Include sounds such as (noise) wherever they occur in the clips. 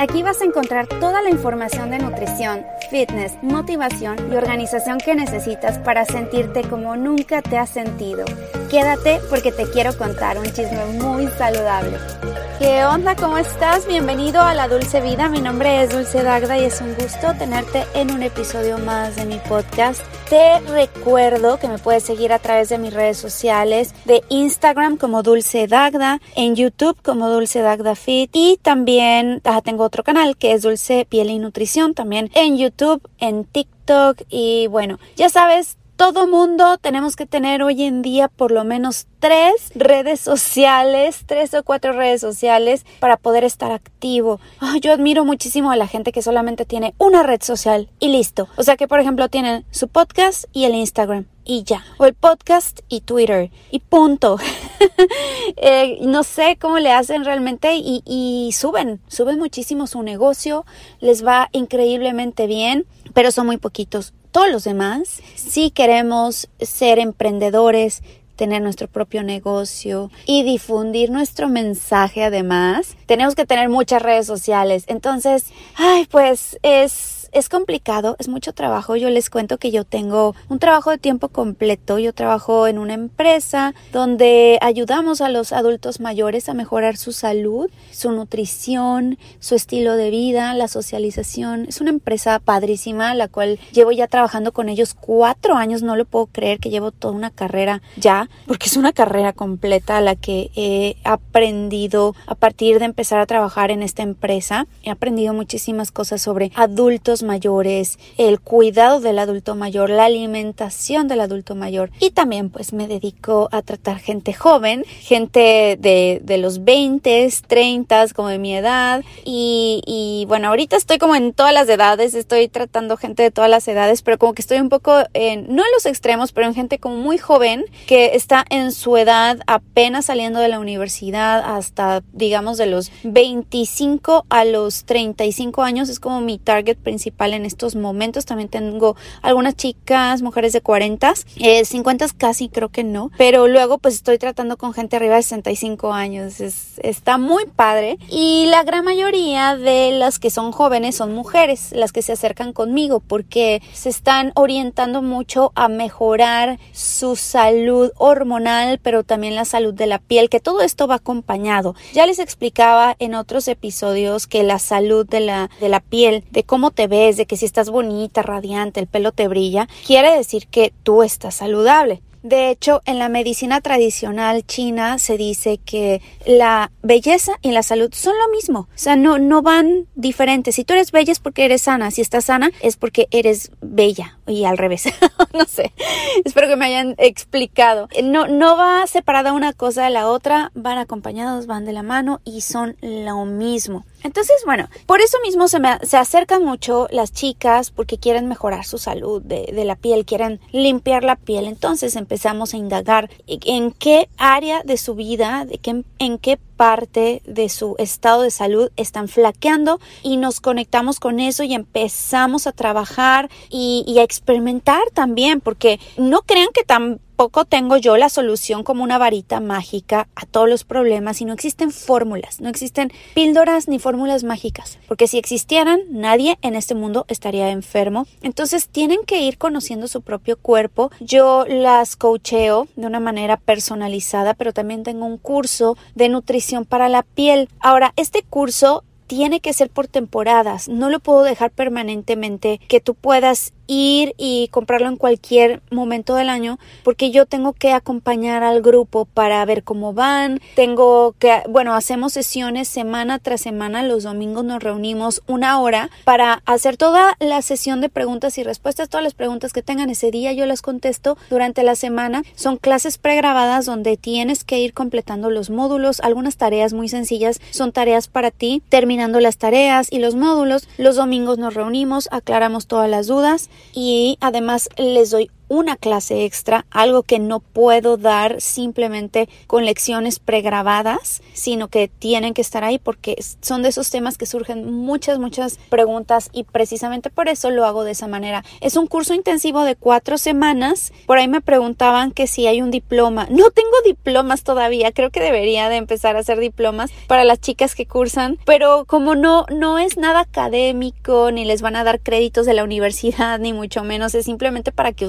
Aquí vas a encontrar toda la información de nutrición, fitness, motivación y organización que necesitas para sentirte como nunca te has sentido. Quédate porque te quiero contar un chisme muy saludable. ¿Qué onda? ¿Cómo estás? Bienvenido a La Dulce Vida. Mi nombre es Dulce Dagda y es un gusto tenerte en un episodio más de mi podcast. Te recuerdo que me puedes seguir a través de mis redes sociales, de Instagram como Dulce Dagda, en YouTube como Dulce Dagda Fit y también ah, tengo otro canal que es Dulce Piel y Nutrición, también en YouTube, en TikTok y bueno, ya sabes, todo mundo tenemos que tener hoy en día por lo menos tres redes sociales, tres o cuatro redes sociales para poder estar activo. yo admiro muchísimo a la gente que solamente tiene una red social y listo. O sea que, por ejemplo, tienen su podcast y el Instagram y ya. O el podcast y Twitter y punto. (laughs) Eh, no sé cómo le hacen realmente y suben, suben muchísimo su negocio, les va increíblemente bien, pero son muy poquitos todos los demás, si queremos ser emprendedores, tener nuestro propio negocio y difundir nuestro mensaje además, tenemos que tener muchas redes sociales. Entonces, ay, pues es es complicado, es mucho trabajo. Yo les cuento que yo tengo un trabajo de tiempo completo. Yo trabajo en una empresa donde ayudamos a los adultos mayores a mejorar su salud, su nutrición, su estilo de vida, la socialización. Es una empresa padrísima, la cual llevo ya trabajando con ellos cuatro años. No lo puedo creer que llevo toda una carrera ya, porque es una carrera completa la que he aprendido a partir de empezar a trabajar en esta empresa. He aprendido muchísimas cosas sobre adultos mayores, el cuidado del adulto mayor, la alimentación del adulto mayor. Y también pues me dedico a tratar gente joven, gente de, de los 20, 30 como de mi edad. Y, y, bueno, ahorita estoy como en todas las edades, estoy tratando gente de todas las edades, pero como que estoy un poco en, no en los extremos, pero en gente como muy joven que está en su edad apenas saliendo de la universidad hasta digamos de los 25 a los 35 años es como mi target principal en estos momentos. También tengo algunas chicas, mujeres de 40, eh, 50 casi creo que no, pero luego pues estoy tratando con gente arriba de 65 años. Es, está muy padre y la gran mayoría de las que son jóvenes son mujeres, las que se acercan conmigo porque se están orientando mucho a mejorar su salud hormonal, pero también la salud de la piel, que todo esto va acompañado. Ya les explicaba en otros episodios que la salud de la, de la piel, de cómo te ves, de que si estás bonita, radiante, el pelo te brilla, quiere decir que tú estás saludable. De hecho, en la medicina tradicional china se dice que la belleza y la salud son lo mismo. O sea, no, no van diferentes. Si tú eres bella es porque eres sana. Si estás sana es porque eres bella. Y al revés. (laughs) no sé. Espero que me hayan explicado. No, no va separada una cosa de la otra. Van acompañados, van de la mano y son lo mismo. Entonces, bueno, por eso mismo se, me, se acercan mucho las chicas porque quieren mejorar su salud de, de, la piel, quieren limpiar la piel. Entonces empezamos a indagar en qué área de su vida, de qué, en qué parte de su estado de salud están flaqueando y nos conectamos con eso y empezamos a trabajar y, y a experimentar también, porque no crean que tan tampoco tengo yo la solución como una varita mágica a todos los problemas y no existen fórmulas, no existen píldoras ni fórmulas mágicas, porque si existieran, nadie en este mundo estaría enfermo. Entonces tienen que ir conociendo su propio cuerpo. Yo las coacheo de una manera personalizada, pero también tengo un curso de nutrición para la piel. Ahora, este curso tiene que ser por temporadas, no lo puedo dejar permanentemente que tú puedas ir y comprarlo en cualquier momento del año porque yo tengo que acompañar al grupo para ver cómo van, tengo que, bueno, hacemos sesiones semana tras semana, los domingos nos reunimos una hora para hacer toda la sesión de preguntas y respuestas, todas las preguntas que tengan. Ese día yo las contesto durante la semana, son clases pregrabadas donde tienes que ir completando los módulos, algunas tareas muy sencillas. Son tareas para ti, terminando las tareas y los módulos, los domingos nos reunimos, aclaramos todas las dudas y además les doy una clase extra, algo que no puedo dar simplemente con lecciones pregrabadas, sino que tienen que estar ahí porque son de esos temas que surgen muchas, muchas preguntas y precisamente por eso lo hago de esa manera. Es un curso intensivo de cuatro semanas. Por ahí me preguntaban que si hay un diploma. No tengo diplomas todavía. Creo que debería de empezar a hacer diplomas para las chicas que cursan, pero como no, no es nada académico, ni les van a dar créditos de la universidad, ni mucho menos, es simplemente para que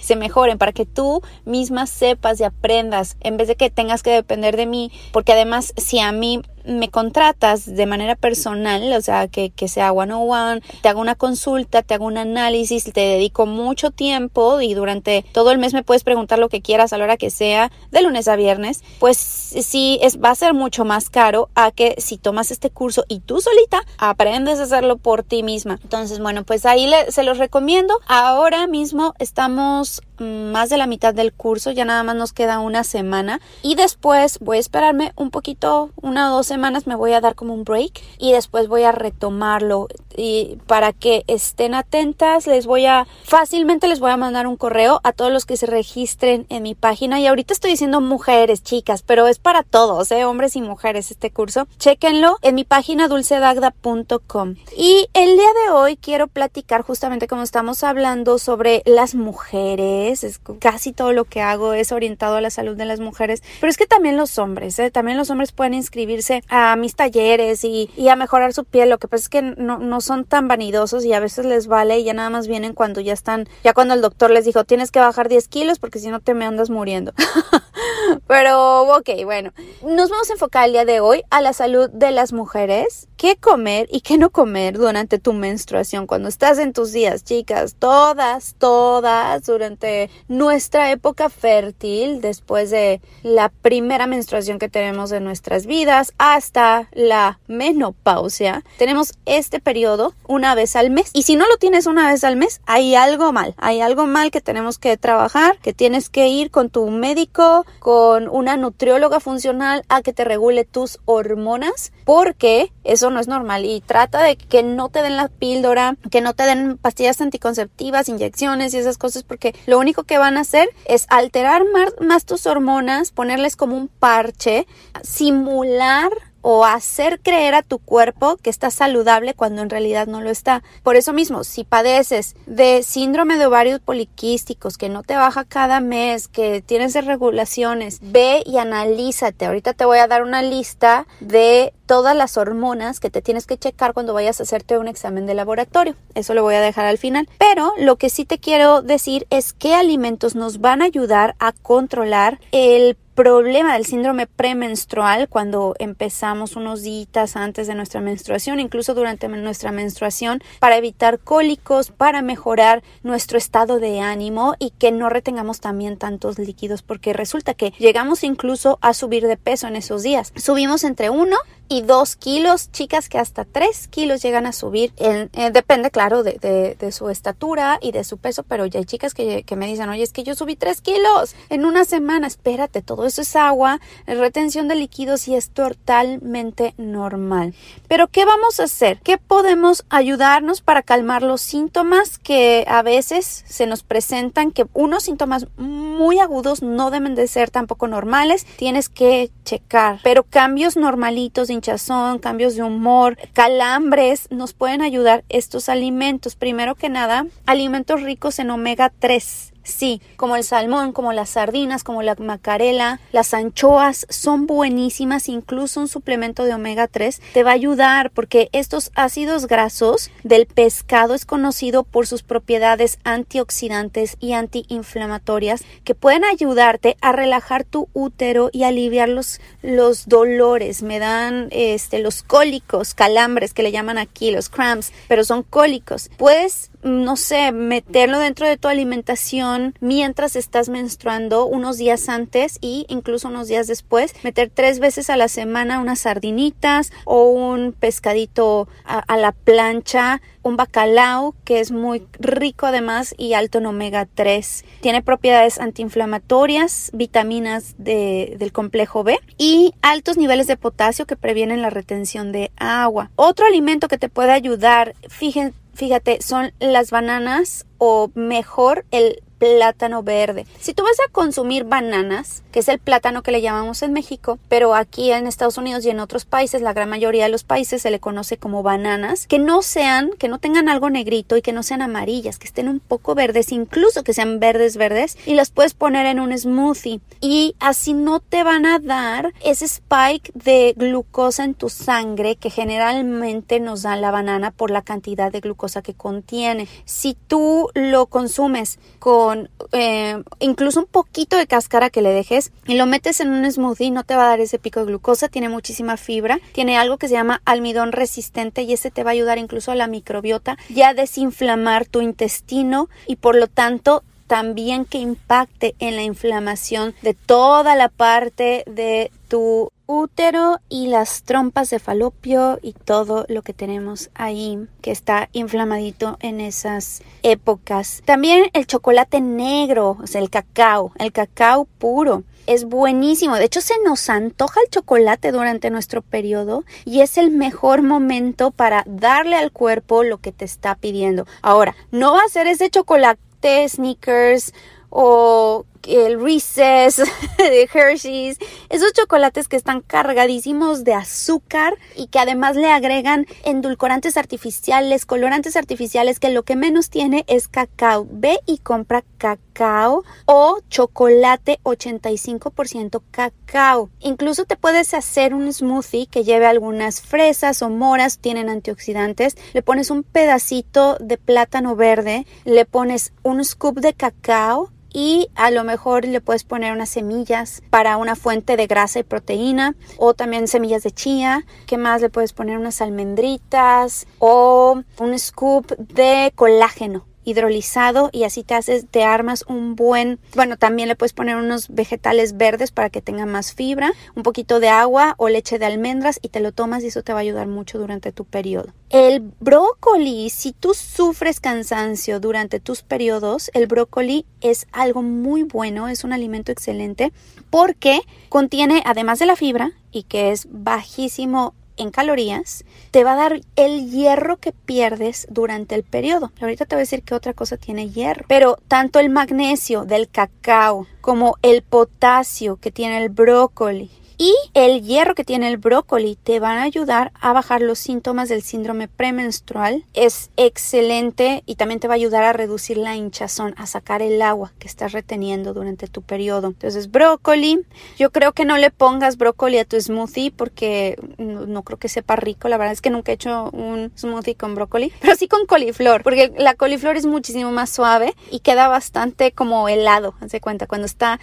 se mejoren, para que tú misma sepas y aprendas, en vez de que tengas que depender de mí, porque además si a mí me contratas de manera personal, o sea, que, que sea one on one, te hago una consulta, te hago un análisis, te dedico mucho tiempo y durante todo el mes me puedes preguntar lo que quieras a la hora que sea, de lunes a viernes, pues sí, es, va a ser mucho más caro a que si tomas este curso y tú solita aprendes a hacerlo por ti misma. Entonces, bueno, pues ahí se los recomiendo. Ahora mismo estamos más de la mitad del curso, ya nada más nos queda una semana y después voy a esperarme un poquito, una o dos semanas me voy a dar como un break y después voy a retomarlo y para que estén atentas les voy a fácilmente les voy a mandar un correo a todos los que se registren en mi página y ahorita estoy diciendo mujeres, chicas, pero es para todos, ¿eh? hombres y mujeres este curso. Chequenlo en mi página dulcedagda.com. Y el día de hoy quiero platicar justamente como estamos hablando sobre las mujeres es casi todo lo que hago es orientado a la salud de las mujeres, pero es que también los hombres, ¿eh? también los hombres pueden inscribirse a mis talleres y, a mejorar su piel, lo que pasa es que no, no son tan vanidosos y a veces les vale y ya nada más vienen cuando ya están, ya cuando el doctor les dijo tienes que bajar 10 kilos porque si no te me andas muriendo. (laughs) pero ok, bueno, nos vamos a enfocar el día de hoy a la salud de las mujeres, qué comer y qué no comer durante tu menstruación, cuando estás en tus días, chicas, todas, todas durante nuestra época fértil, después de la primera menstruación que tenemos en nuestras vidas hasta la menopausia, tenemos este periodo una vez al mes. Y si no lo tienes una vez al mes, hay algo mal. Hay algo mal que tenemos que trabajar, que tienes que ir con tu médico, con una nutrióloga funcional a que te regule tus hormonas, porque eso no es normal. Y trata de que no te den la píldora, que no te den pastillas anticonceptivas, inyecciones y esas cosas, porque lo único que van a hacer es alterar más, tus hormonas, ponerles como un parche, simular o hacer creer a tu cuerpo que está saludable cuando en realidad no lo está. Por eso mismo, si padeces de síndrome de ovarios poliquísticos que no te baja cada mes, que tienes desregulaciones, ve y analízate. Ahorita te voy a dar una lista de todas las hormonas que te tienes que checar cuando vayas a hacerte un examen de laboratorio. Eso lo voy a dejar al final. Pero lo que sí te quiero decir es qué alimentos nos van a ayudar a controlar el problema del síndrome premenstrual cuando empezamos unos días antes de nuestra menstruación, incluso durante nuestra menstruación, para evitar cólicos, para mejorar nuestro estado de ánimo y que no retengamos también tantos líquidos, porque resulta que llegamos incluso a subir de peso en esos días. Subimos entre 1 y 2 kilos, chicas que hasta 3 kilos llegan a subir. Eh, depende, claro, de, de, su estatura y de su peso, pero ya hay chicas que, que me dicen, oye, es que yo subí 3 kilos en una semana, espérate, todo eso es agua, retención de líquidos y es totalmente normal. Pero, ¿qué vamos a hacer? ¿Qué podemos ayudarnos para calmar los síntomas que a veces se nos presentan? Que unos síntomas muy agudos no deben de ser tampoco normales, tienes que checar, pero cambios normalitos hinchazón, cambios de humor, calambres, nos pueden ayudar estos alimentos. Primero que nada, alimentos ricos en omega 3 Sí, como el salmón, como las sardinas, como la macarela, las anchoas son buenísimas, incluso un suplemento de omega 3 te va a ayudar porque estos ácidos grasos del pescado es conocido por sus propiedades antioxidantes y antiinflamatorias que pueden ayudarte a relajar tu útero y aliviar los, los dolores. Me dan este, los cólicos, calambres que le llaman aquí, los cramps, pero son cólicos. Puedes no sé, meterlo dentro de tu alimentación mientras estás menstruando unos días antes y incluso unos días después, meter tres veces a la semana unas sardinitas o un pescadito a, la plancha, un bacalao que es muy rico además y alto en omega 3. Tiene propiedades antiinflamatorias, vitaminas del complejo B y altos niveles de potasio que previenen la retención de agua. Otro alimento que te puede ayudar, fíjense, fíjate, son las bananas o mejor el plátano verde. Si tú vas a consumir bananas, que es el plátano que le llamamos en México, pero aquí en Estados Unidos y en otros países, la gran mayoría de los países se le conoce como bananas, que no sean, que no tengan algo negrito y que no sean amarillas, que estén un poco verdes, incluso que sean verdes verdes, y las puedes poner en un smoothie. Y así no te van a dar ese spike de glucosa en tu sangre que generalmente nos da la banana por la cantidad de glucosa que contiene. Si tú lo consumes con eh, incluso un poquito de cáscara que le dejes y lo metes en un smoothie, no te va a dar ese pico de glucosa, tiene muchísima fibra, tiene algo que se llama almidón resistente y ese te va a ayudar incluso a la microbiota ya a desinflamar tu intestino y por lo tanto también que impacte en la inflamación de toda la parte de tu útero y las trompas de falopio y todo lo que tenemos ahí que está inflamadito en esas épocas. También el chocolate negro, o sea, el cacao, el cacao puro. Es buenísimo. De hecho, se nos antoja el chocolate durante nuestro periodo y es el mejor momento para darle al cuerpo lo que te está pidiendo. Ahora, no va a ser ese chocolate sneakers o el Reese's (laughs) de Hershey's, esos chocolates que están cargadísimos de azúcar y que además le agregan endulcorantes artificiales, colorantes artificiales, que lo que menos tiene es cacao. Ve y compra cacao o chocolate 85% cacao. Incluso te puedes hacer un smoothie que lleve algunas fresas o moras, tienen antioxidantes, le pones un pedacito de plátano verde, le pones un scoop de cacao y a lo mejor le puedes poner unas semillas para una fuente de grasa y proteína o también semillas de chía. ¿Qué más le puedes poner? Unas almendritas o un scoop de colágeno hidrolizado y así te haces, te armas un buen, bueno, también le puedes poner unos vegetales verdes para que tenga más fibra, un poquito de agua o leche de almendras y te lo tomas y eso te va a ayudar mucho durante tu periodo. El brócoli, si tú sufres cansancio durante tus periodos, el brócoli es algo muy bueno, es un alimento excelente porque contiene, además de la fibra y que es bajísimo en calorías, te va a dar el hierro que pierdes durante el periodo. Ahorita te voy a decir que otra cosa tiene hierro, pero tanto el magnesio del cacao como el potasio que tiene el brócoli y el hierro que tiene el brócoli te van a ayudar a bajar los síntomas del síndrome premenstrual. Es excelente y también te va a ayudar a reducir la hinchazón, a sacar el agua que estás reteniendo durante tu periodo. Entonces, brócoli. Yo creo que no le pongas brócoli a tu smoothie porque no, creo que sepa rico. La verdad es que nunca he hecho un smoothie con brócoli, pero sí con coliflor, porque la coliflor es muchísimo más suave y queda bastante como helado. Haz cuenta cuando está,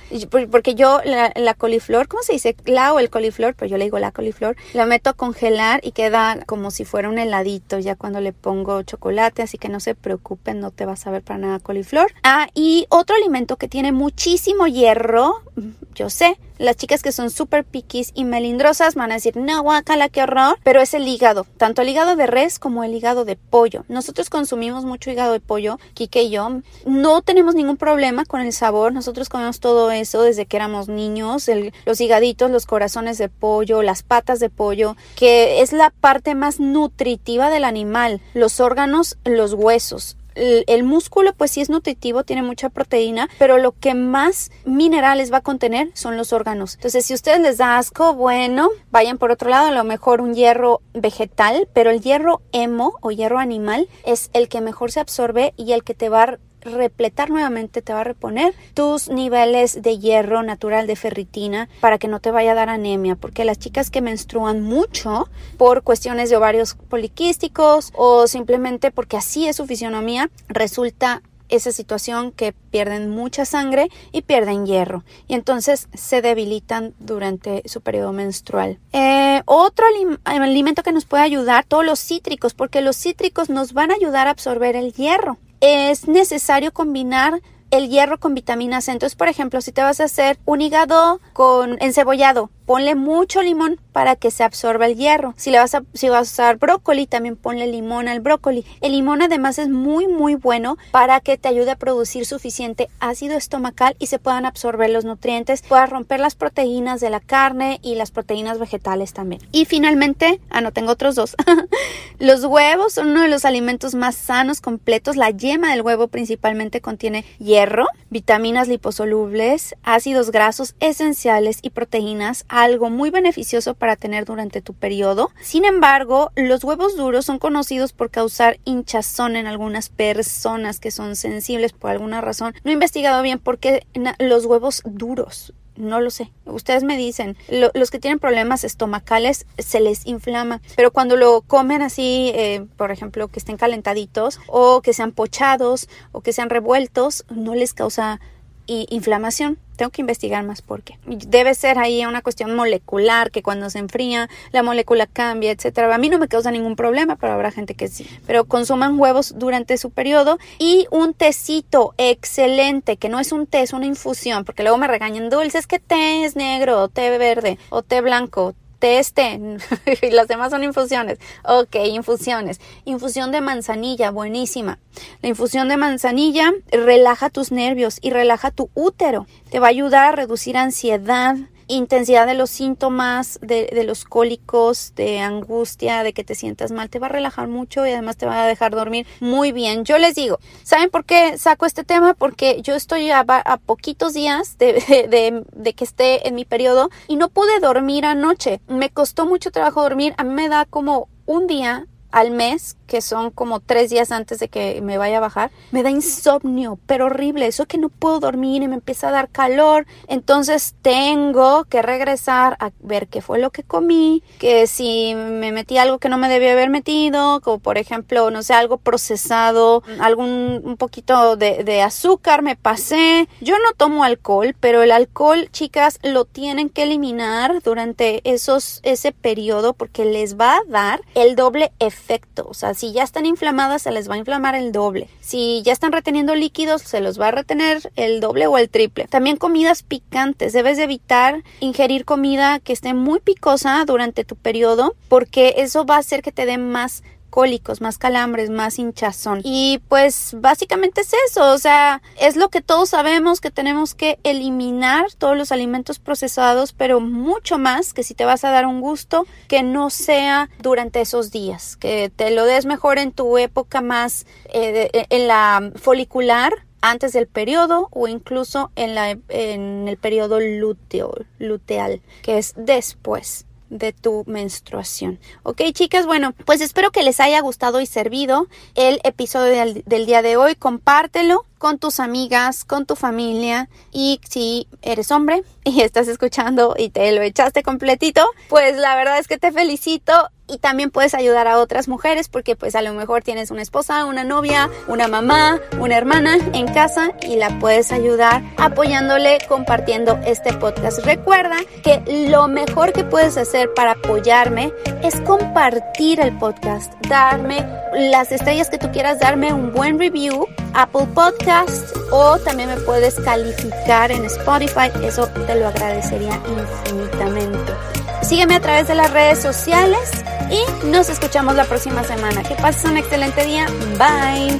porque yo la, coliflor, ¿cómo se dice? O el coliflor, pero yo le digo la coliflor, la meto a congelar y queda como si fuera un heladito ya cuando le pongo chocolate, así que no se preocupen, no te vas a ver para nada coliflor. Ah, y otro alimento que tiene muchísimo hierro, yo sé, las chicas que son súper piquis y melindrosas van a decir, no, guacala, qué horror, pero es el hígado, tanto el hígado de res como el hígado de pollo. Nosotros consumimos mucho hígado de pollo, Kike y yo, no tenemos ningún problema con el sabor, nosotros comemos todo eso desde que éramos niños, los higaditos, los corazones de pollo, las patas de pollo, que es la parte más nutritiva del animal, los órganos, los huesos el, músculo pues sí es nutritivo, tiene mucha proteína, pero lo que más minerales va a contener son los órganos. Entonces, si a ustedes les da asco, bueno, vayan por otro lado, a lo mejor un hierro vegetal, pero el hierro hemo o hierro animal es el que mejor se absorbe y el que te va a repletar nuevamente, te va a reponer tus niveles de hierro natural de ferritina para que no te vaya a dar anemia, porque las chicas que menstruan mucho por cuestiones de ovarios poliquísticos o simplemente porque así es su fisionomía, resulta esa situación que pierden mucha sangre y pierden hierro y entonces se debilitan durante su periodo menstrual. Eh, otro alimento que nos puede ayudar, todos los cítricos, porque los cítricos nos van a ayudar a absorber el hierro es necesario combinar el hierro con vitamina C. Entonces, por ejemplo, si te vas a hacer un hígado con encebollado, ponle mucho limón para que se absorba el hierro. Si le vas a, si vas a usar brócoli, también ponle limón al brócoli. El limón además es muy muy bueno para que te ayude a producir suficiente ácido estomacal y se puedan absorber los nutrientes, pueda romper las proteínas de la carne y las proteínas vegetales también. Y finalmente, ah no tengo otros dos. (laughs) los huevos son uno de los alimentos más sanos, completos. La yema del huevo principalmente contiene hierro, vitaminas liposolubles, ácidos grasos esenciales y proteínas, algo muy beneficioso para tener durante tu periodo. Sin embargo, los huevos duros son conocidos por causar hinchazón en algunas personas que son sensibles por alguna razón. No he investigado bien por qué los huevos duros no lo sé. Ustedes me dicen, los que tienen problemas estomacales se les inflama, pero cuando lo comen así, eh, por ejemplo, que estén calentaditos o que sean pochados o que sean revueltos, no les causa inflamación. Tengo que investigar más por qué. Debe ser ahí una cuestión molecular, que cuando se enfría la molécula cambia, etcétera. A mí no me causa ningún problema, pero habrá gente que sí. Pero consuman huevos durante su periodo y un tecito excelente, que no es un té, es una infusión, porque luego me regañan dulces que té es negro, o té verde, o té blanco este (laughs) y las demás son infusiones. Ok, infusiones. Infusión de manzanilla, buenísima. La infusión de manzanilla relaja tus nervios y relaja tu útero. Te va a ayudar a reducir ansiedad, intensidad de los síntomas, de, los cólicos, de angustia, de que te sientas mal, te va a relajar mucho y además te va a dejar dormir muy bien. Yo les digo, ¿saben por qué saco este tema? Porque yo estoy a, poquitos días de, de, que esté en mi periodo y no pude dormir anoche. Me costó mucho trabajo dormir. A mí me da como un día al mes, que son como tres días antes de que me vaya a bajar, me da insomnio, pero horrible, eso que no puedo dormir y me empieza a dar calor, entonces tengo que regresar a ver qué fue lo que comí, que si me metí algo que no me debía haber metido, como por ejemplo, no sé, algo procesado, algún un poquito de, de azúcar me pasé, yo no tomo alcohol, pero el alcohol, chicas, lo tienen que eliminar durante esos, ese periodo porque les va a dar el doble efecto. O sea, si ya están inflamadas, se les va a inflamar el doble. Si ya están reteniendo líquidos, se los va a retener el doble o el triple. También comidas picantes. Debes de evitar ingerir comida que esté muy picosa durante tu periodo porque eso va a hacer que te dé más cólicos, más calambres, más hinchazón. Y pues básicamente es eso, o sea, es lo que todos sabemos que tenemos que eliminar todos los alimentos procesados, pero mucho más que si te vas a dar un gusto, que no sea durante esos días, que te lo des mejor en tu época más, eh, en la folicular, antes del periodo o incluso en, la, en el periodo luteo, luteal, que es después de tu menstruación. Ok, chicas, bueno, pues espero que les haya gustado y servido el episodio del, del, día de hoy. Compártelo con tus amigas, con tu familia y si eres hombre y estás escuchando y te lo echaste completito, pues la verdad es que te felicito y también puedes ayudar a otras mujeres porque pues a lo mejor tienes una esposa, una novia, una mamá, una hermana en casa y la puedes ayudar apoyándole, compartiendo este podcast. Recuerda que lo mejor que puedes hacer para apoyarme es compartir el podcast, darme las estrellas que tú quieras, darme un buen review, Apple Podcast o también me puedes calificar en Spotify, eso te lo agradecería infinitamente. Sígueme a través de las redes sociales y nos escuchamos la próxima semana. Que pases un excelente día. Bye.